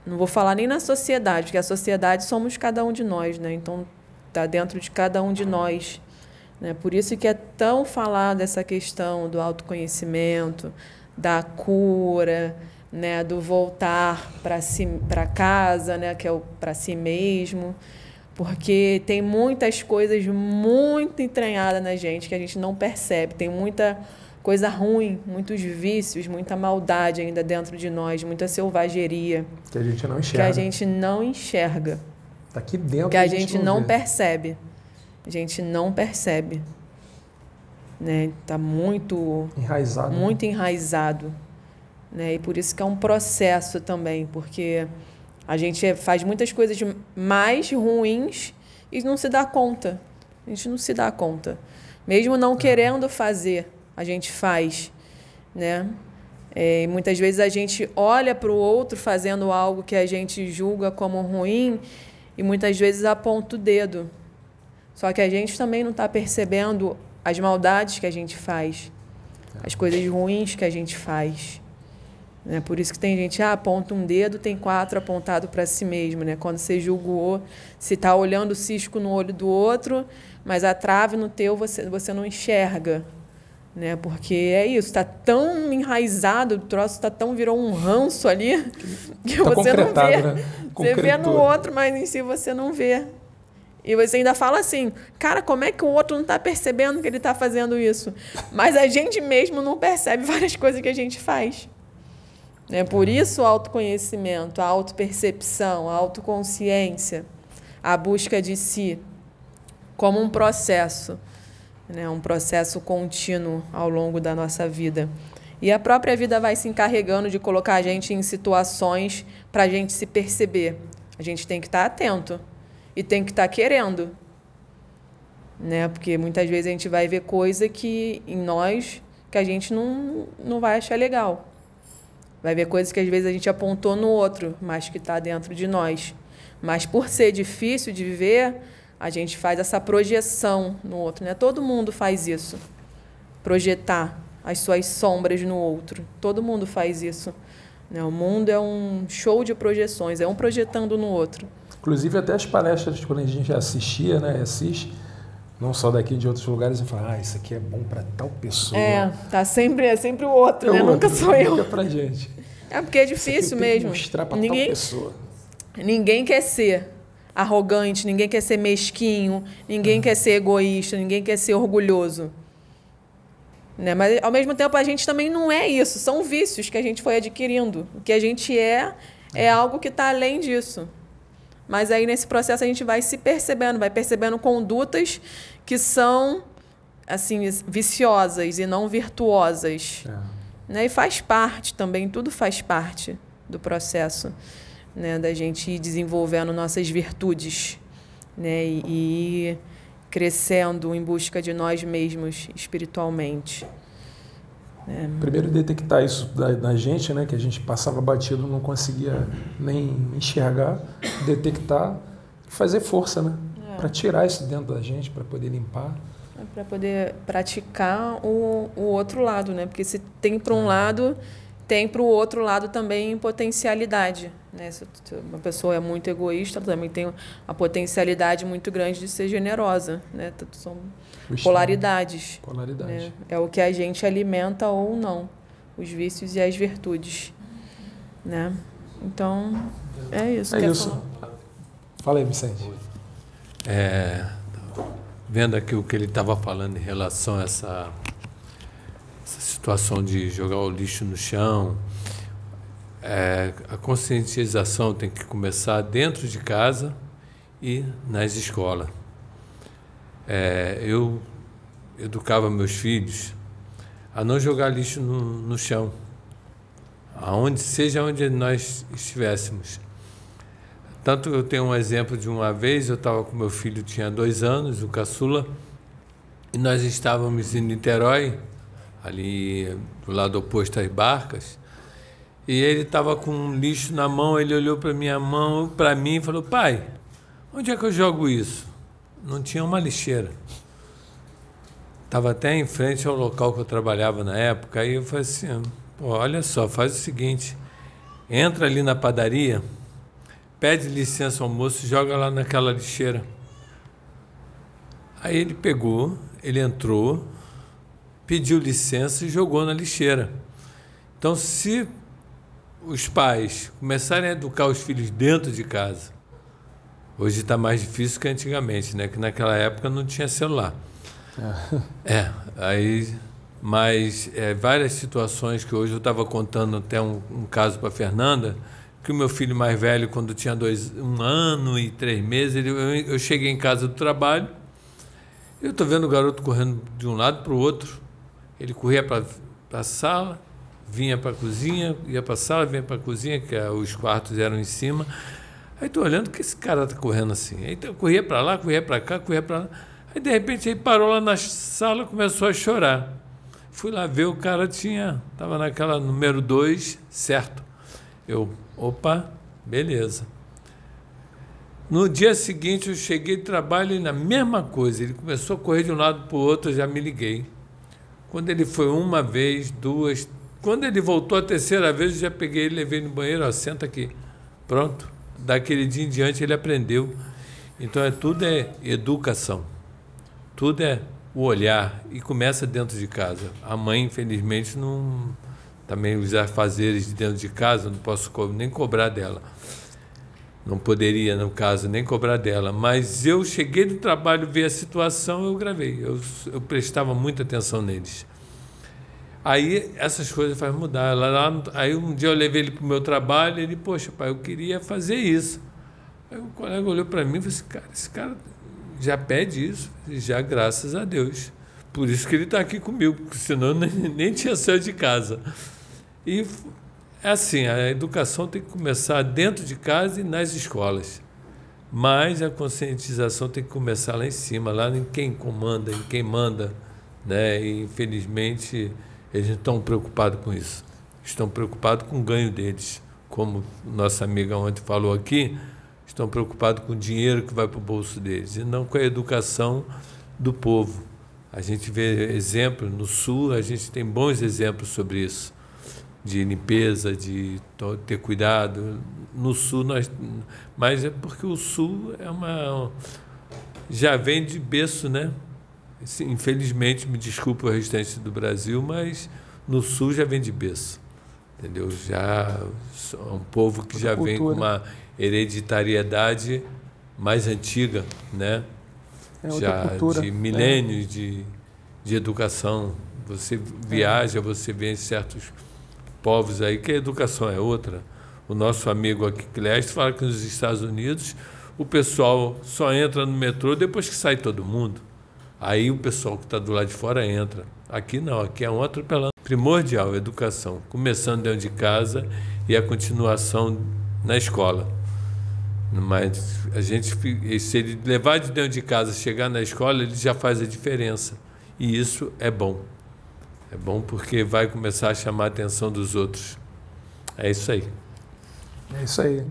Não vou falar nem na sociedade, porque a sociedade somos cada um de nós, né? Então, está dentro de cada um de nós. Né? Por isso que é tão falar dessa questão do autoconhecimento, da cura, né? do voltar para si, casa, né? que é o para si mesmo porque tem muitas coisas muito entranhadas na gente que a gente não percebe. Tem muita coisa ruim, muitos vícios, muita maldade ainda dentro de nós, muita selvageria. Que a gente não enxerga. Que a gente não enxerga. Está aqui dentro. Que a, a gente, gente, não, percebe. A gente não percebe. Né? Tá muito enraizado. Muito né? enraizado. Né? E por isso que é um processo também, porque a gente faz muitas coisas mais ruins e não se dá conta. A gente não se dá conta. Mesmo não querendo fazer, a gente faz, né? É, muitas vezes a gente olha para o outro fazendo algo que a gente julga como ruim e muitas vezes aponta o dedo. Só que a gente também não está percebendo as maldades que a gente faz, as coisas ruins que a gente faz. Né? Por isso que tem gente, ah, aponta um dedo, tem quatro apontado para si mesmo. Né? Quando você julgou, se está olhando o cisco no olho do outro, mas a trave no teu você, você não enxerga. Né? Porque é isso, está tão enraizado, o troço está tão, virou um ranço ali, que tá você não vê. Né? Você vê no outro, mas em si você não vê. E você ainda fala assim, cara, como é que o outro não está percebendo que ele está fazendo isso? Mas a gente mesmo não percebe várias coisas que a gente faz. Né? Por isso o autoconhecimento, a autopercepção, a autoconsciência, a busca de si, como um processo, né? um processo contínuo ao longo da nossa vida. E a própria vida vai se encarregando de colocar a gente em situações para a gente se perceber. A gente tem que estar tá atento e tem que estar tá querendo. Né? Porque muitas vezes a gente vai ver coisa que em nós que a gente não, não vai achar legal. Vai ver coisas que às vezes a gente apontou no outro, mas que está dentro de nós. Mas por ser difícil de ver, a gente faz essa projeção no outro. Né? Todo mundo faz isso. Projetar as suas sombras no outro. Todo mundo faz isso. Né? O mundo é um show de projeções, é um projetando no outro. Inclusive até as palestras, quando a gente assistia, né, assiste, não só daqui de outros lugares, e fala, ah, isso aqui é bom para tal pessoa. É, tá sempre, é sempre o outro, é né? Outro, nunca sou eu. Nunca pra gente. É porque é difícil mesmo. mostrar para ninguém, tal pessoa. Ninguém quer ser arrogante, ninguém quer ser mesquinho, ninguém quer ser egoísta, ninguém quer ser orgulhoso. Né? Mas, ao mesmo tempo, a gente também não é isso. São vícios que a gente foi adquirindo. O que a gente é, é algo que está além disso. Mas aí nesse processo a gente vai se percebendo, vai percebendo condutas que são assim viciosas e não virtuosas. É. Né? E faz parte também, tudo faz parte do processo né? da gente ir desenvolvendo nossas virtudes né? e, e crescendo em busca de nós mesmos espiritualmente. É. Primeiro detectar isso da, da, gente, né, que a gente passava batido, não conseguia nem enxergar, detectar, fazer força, né, é. para tirar isso dentro da gente, para poder limpar. É para poder praticar o, o outro lado, né? Porque se tem para um é. lado, tem para o outro lado também potencialidade. Né? Se uma pessoa é muito egoísta, também tem a potencialidade muito grande de ser generosa. Né? São polaridades. Polaridade. Né? É o que a gente alimenta ou não, os vícios e as virtudes. Né? Então, é isso. É isso. Falar? Fala aí, Vicente. É, vendo aqui o que ele estava falando em relação a essa, essa situação de jogar o lixo no chão, é, a conscientização tem que começar dentro de casa e nas escolas. É, eu educava meus filhos a não jogar lixo no, no chão, aonde seja onde nós estivéssemos. Tanto eu tenho um exemplo de uma vez, eu estava com meu filho, tinha dois anos, o caçula, e nós estávamos em Niterói, ali do lado oposto às barcas, e ele estava com um lixo na mão, ele olhou para minha mão, para mim e falou: "Pai, onde é que eu jogo isso?" Não tinha uma lixeira. Estava até em frente ao local que eu trabalhava na época, aí eu falei assim: olha só, faz o seguinte, entra ali na padaria, pede licença ao moço joga lá naquela lixeira. Aí ele pegou, ele entrou, pediu licença e jogou na lixeira. Então, se os pais começarem a educar os filhos dentro de casa, hoje está mais difícil que antigamente, né? Que naquela época não tinha celular. É, é aí, mas é, várias situações que hoje eu estava contando até um, um caso para Fernanda, que o meu filho mais velho, quando tinha dois, um ano e três meses, ele, eu, eu cheguei em casa do trabalho, eu estou vendo o garoto correndo de um lado para o outro, ele corria para a sala, vinha para a cozinha, ia para a sala, vinha para a cozinha, que é, os quartos eram em cima. Aí estou olhando que esse cara está correndo assim. Aí eu corria para lá, corria para cá, corria para lá. Aí de repente ele parou lá na sala, começou a chorar. Fui lá ver, o cara tinha, estava naquela número 2, certo. Eu, opa, beleza. No dia seguinte eu cheguei de trabalho e na mesma coisa, ele começou a correr de um lado para o outro, eu já me liguei. Quando ele foi uma vez, duas, quando ele voltou a terceira vez, eu já peguei ele, levei no banheiro, ó, senta aqui. Pronto. Daquele dia em diante ele aprendeu. Então é tudo é educação. Tudo é o olhar e começa dentro de casa. A mãe, infelizmente, não também os afazeres de dentro de casa, não posso nem cobrar dela. Não poderia, no caso, nem cobrar dela. Mas eu cheguei do trabalho, vi a situação, eu gravei. Eu, eu prestava muita atenção neles. Aí essas coisas fazem mudar. Lá, aí um dia eu levei ele para o meu trabalho e ele, poxa, pai, eu queria fazer isso. Aí o colega olhou para mim e falou assim, cara, esse cara já pede isso, já graças a Deus. Por isso que ele está aqui comigo, porque senão nem, nem tinha saído de casa. E é assim, a educação tem que começar dentro de casa e nas escolas. Mas a conscientização tem que começar lá em cima, lá em quem comanda, em quem manda. Né? E, infelizmente, eles não estão preocupados com isso. Estão preocupados com o ganho deles. Como nossa amiga ontem falou aqui, estão preocupados com o dinheiro que vai para o bolso deles e não com a educação do povo. A gente vê exemplos no Sul, a gente tem bons exemplos sobre isso, de limpeza, de ter cuidado. No Sul, nós, mas é porque o Sul é uma. já vem de berço, né? Infelizmente, me desculpe o restante do Brasil, mas no Sul já vem de berço. Entendeu? Já é um povo que já vem com uma hereditariedade mais antiga, né? É já cultura. de milênios é. de, de educação. Você viaja, você vê em certos povos aí que a educação é outra. O nosso amigo aqui, Clécio, fala que nos Estados Unidos o pessoal só entra no metrô depois que sai todo mundo. Aí o pessoal que está do lado de fora entra. Aqui não, aqui é um atropelando. Primordial, educação. Começando dentro de casa e a continuação na escola. Mas a gente, se ele levar de dentro de casa, chegar na escola, ele já faz a diferença. E isso é bom. É bom porque vai começar a chamar a atenção dos outros. É isso aí. É isso aí.